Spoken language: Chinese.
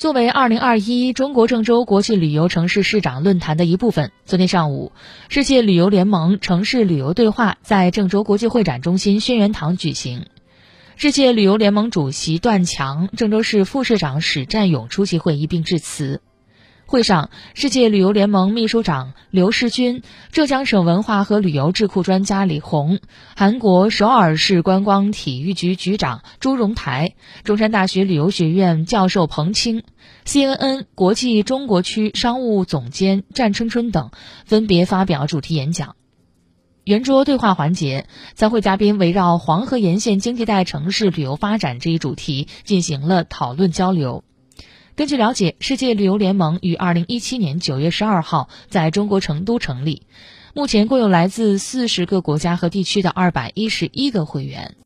作为二零二一中国郑州国际旅游城市市长论坛的一部分，昨天上午，世界旅游联盟城市旅游对话在郑州国际会展中心轩辕堂举行。世界旅游联盟主席段强、郑州市副市长史占勇出席会议并致辞。会上，世界旅游联盟秘书长刘世军、浙江省文化和旅游智库专家李红、韩国首尔市观光体育局局长朱荣台、中山大学旅游学院教授彭清、CNN 国际中国区商务总监战春春等分别发表主题演讲。圆桌对话环节，参会嘉宾围绕黄河沿线经济带城市旅游发展这一主题进行了讨论交流。根据了解，世界旅游联盟于二零一七年九月十二号在中国成都成立，目前共有来自四十个国家和地区的二百一十一个会员。